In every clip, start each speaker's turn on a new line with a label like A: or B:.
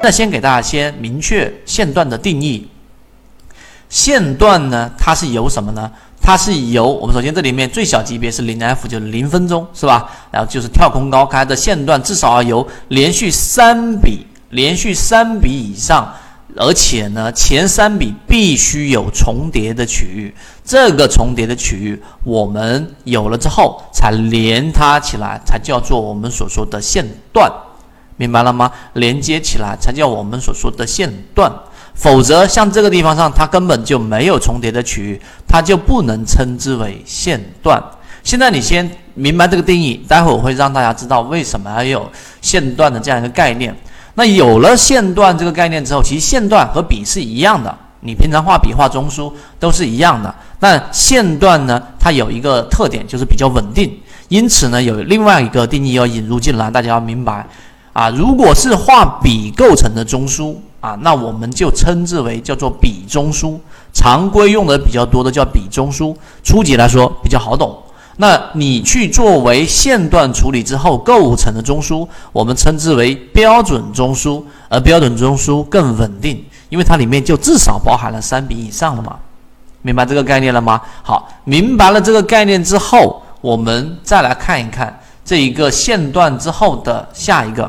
A: 那先给大家先明确线段的定义。线段呢，它是由什么呢？它是由我们首先这里面最小级别是零 F，就是零分钟，是吧？然后就是跳空高开的线段，至少要由连续三笔，连续三笔以上，而且呢，前三笔必须有重叠的区域。这个重叠的区域，我们有了之后，才连它起来，才叫做我们所说的线段，明白了吗？连接起来才叫我们所说的线段。否则，像这个地方上，它根本就没有重叠的区域，它就不能称之为线段。现在你先明白这个定义，待会我会让大家知道为什么要有线段的这样一个概念。那有了线段这个概念之后，其实线段和笔是一样的，你平常画笔画中枢都是一样的。那线段呢，它有一个特点就是比较稳定，因此呢，有另外一个定义要引入进来，大家要明白啊。如果是画笔构成的中枢。啊，那我们就称之为叫做笔中枢，常规用的比较多的叫笔中枢。初级来说比较好懂。那你去作为线段处理之后构成的中枢，我们称之为标准中枢，而标准中枢更稳定，因为它里面就至少包含了三笔以上的嘛。明白这个概念了吗？好，明白了这个概念之后，我们再来看一看这一个线段之后的下一个。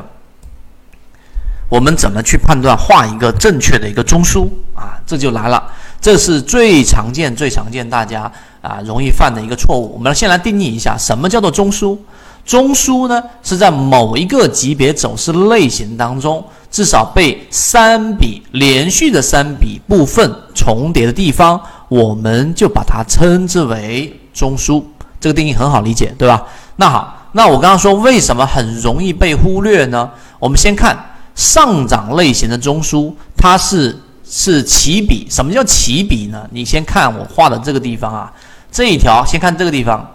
A: 我们怎么去判断画一个正确的一个中枢啊？这就来了，这是最常见、最常见大家啊容易犯的一个错误。我们先来定义一下，什么叫做中枢？中枢呢是在某一个级别走势类型当中，至少被三笔连续的三笔部分重叠的地方，我们就把它称之为中枢。这个定义很好理解，对吧？那好，那我刚刚说为什么很容易被忽略呢？我们先看。上涨类型的中枢，它是是起笔。什么叫起笔呢？你先看我画的这个地方啊，这一条，先看这个地方，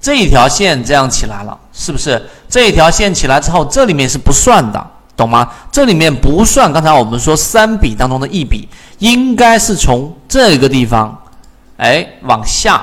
A: 这一条线这样起来了，是不是？这一条线起来之后，这里面是不算的，懂吗？这里面不算。刚才我们说三笔当中的一笔，应该是从这个地方，哎，往下，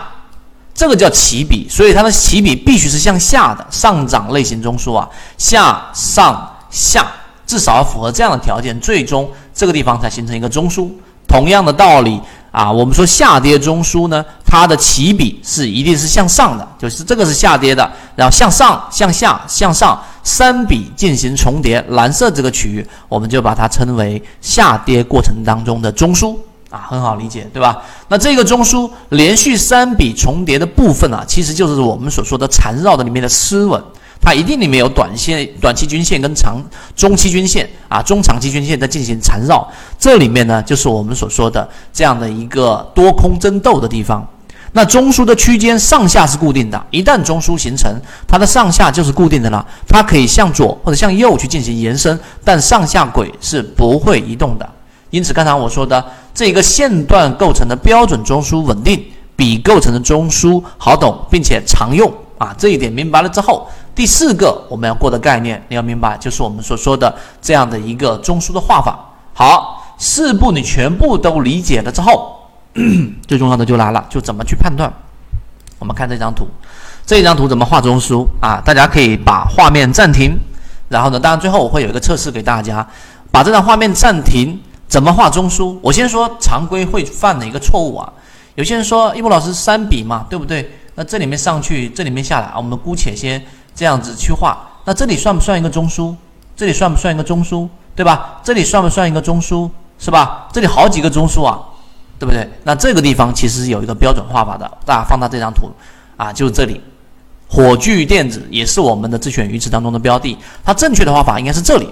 A: 这个叫起笔，所以它的起笔必须是向下的。上涨类型中枢啊，下上下。至少要符合这样的条件，最终这个地方才形成一个中枢。同样的道理啊，我们说下跌中枢呢，它的起笔是一定是向上的，就是这个是下跌的，然后向上、向下、向上三笔进行重叠，蓝色这个区域我们就把它称为下跌过程当中的中枢啊，很好理解，对吧？那这个中枢连续三笔重叠的部分啊，其实就是我们所说的缠绕的里面的丝纹。它一定里面有短线、短期均线跟长、中期均线啊，中长期均线在进行缠绕。这里面呢，就是我们所说的这样的一个多空争斗的地方。那中枢的区间上下是固定的，一旦中枢形成，它的上下就是固定的了。它可以向左或者向右去进行延伸，但上下轨是不会移动的。因此，刚才我说的这个线段构成的标准中枢稳定，比构成的中枢好懂，并且常用啊。这一点明白了之后。第四个我们要过的概念，你要明白，就是我们所说的这样的一个中枢的画法。好，四步你全部都理解了之后，最重要的就来了，就怎么去判断。我们看这张图，这张图怎么画中枢啊？大家可以把画面暂停，然后呢，当然最后我会有一个测试给大家，把这张画面暂停，怎么画中枢？我先说常规会犯的一个错误啊。有些人说，一博老师三笔嘛，对不对？那这里面上去，这里面下来啊，我们姑且先。这样子去画，那这里算不算一个中枢？这里算不算一个中枢？对吧？这里算不算一个中枢？是吧？这里好几个中枢啊，对不对？那这个地方其实是有一个标准画法的，大家放大这张图啊，就是这里，火炬电子也是我们的自选鱼池当中的标的，它正确的画法应该是这里。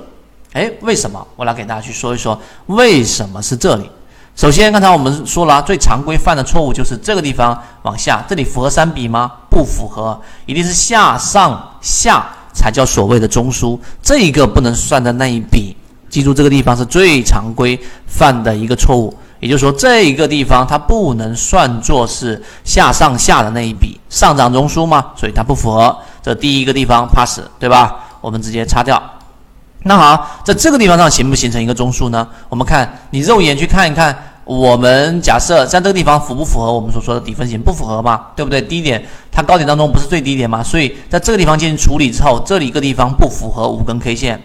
A: 哎，为什么？我来给大家去说一说为什么是这里。首先，刚才我们说了，最常规犯的错误就是这个地方往下，这里符合三笔吗？不符合，一定是下上下才叫所谓的中枢，这一个不能算的那一笔，记住这个地方是最常规犯的一个错误。也就是说，这一个地方它不能算作是下上下的那一笔，上涨中枢嘛，所以它不符合。这第一个地方 pass，对吧？我们直接擦掉。那好，在这个地方上形不形成一个中枢呢？我们看你肉眼去看一看。我们假设在这个地方符不符合我们所说的底分型？不符合嘛，对不对？低点它高点当中不是最低点吗？所以在这个地方进行处理之后，这里一个地方不符合五根 K 线，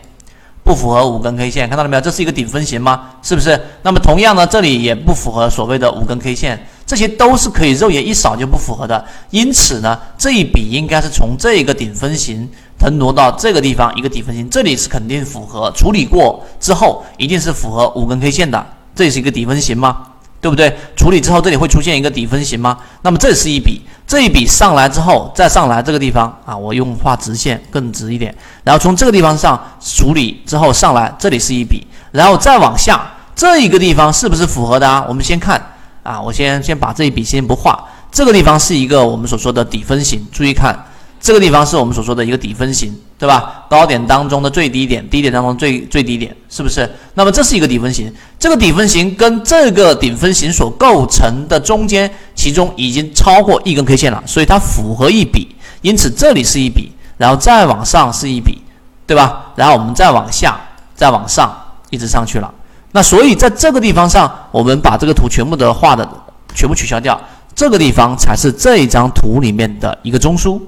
A: 不符合五根 K 线，看到了没有？这是一个顶分型吗？是不是？那么同样呢，这里也不符合所谓的五根 K 线，这些都是可以肉眼一扫就不符合的。因此呢，这一笔应该是从这个顶分型腾挪到这个地方一个底分型，这里是肯定符合，处理过之后一定是符合五根 K 线的，这是一个底分型吗？对不对？处理之后这里会出现一个底分型吗？那么这是一笔，这一笔上来之后再上来这个地方啊，我用画直线更直一点，然后从这个地方上处理之后上来，这里是一笔，然后再往下这一个地方是不是符合的啊？我们先看啊，我先先把这一笔先不画，这个地方是一个我们所说的底分型，注意看。这个地方是我们所说的一个底分型，对吧？高点当中的最低点，低点当中最最低点，是不是？那么这是一个底分型，这个底分型跟这个顶分型所构成的中间，其中已经超过一根 K 线了，所以它符合一笔，因此这里是一笔，然后再往上是一笔，对吧？然后我们再往下，再往上，一直上去了。那所以在这个地方上，我们把这个图全部的画的全部取消掉，这个地方才是这一张图里面的一个中枢。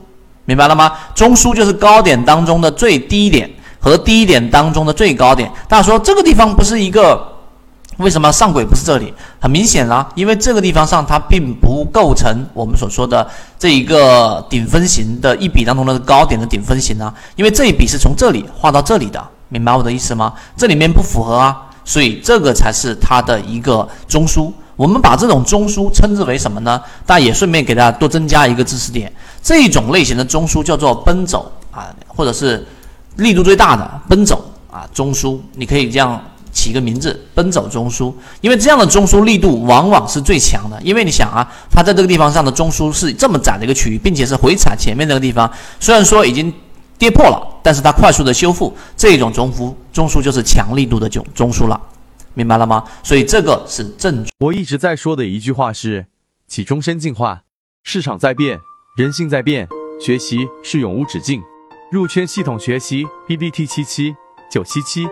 A: 明白了吗？中枢就是高点当中的最低点和低点当中的最高点。大家说这个地方不是一个？为什么上轨不是这里？很明显啦，因为这个地方上它并不构成我们所说的这一个顶分型的一笔当中的高点的顶分型啊。因为这一笔是从这里画到这里的，明白我的意思吗？这里面不符合啊，所以这个才是它的一个中枢。我们把这种中枢称之为什么呢？大家也顺便给大家多增加一个知识点。这种类型的中枢叫做奔走啊，或者是力度最大的奔走啊中枢，你可以这样起个名字——奔走中枢。因为这样的中枢力度往往是最强的。因为你想啊，它在这个地方上的中枢是这么窄的一个区域，并且是回踩前面那个地方，虽然说已经跌破了，但是它快速的修复，这种中枢中枢就是强力度的中中枢了。明白了吗？所以这个是正。
B: 我一直在说的一句话是：起终身进化，市场在变，人性在变，学习是永无止境。入圈系统学习 pbt 七七九七七。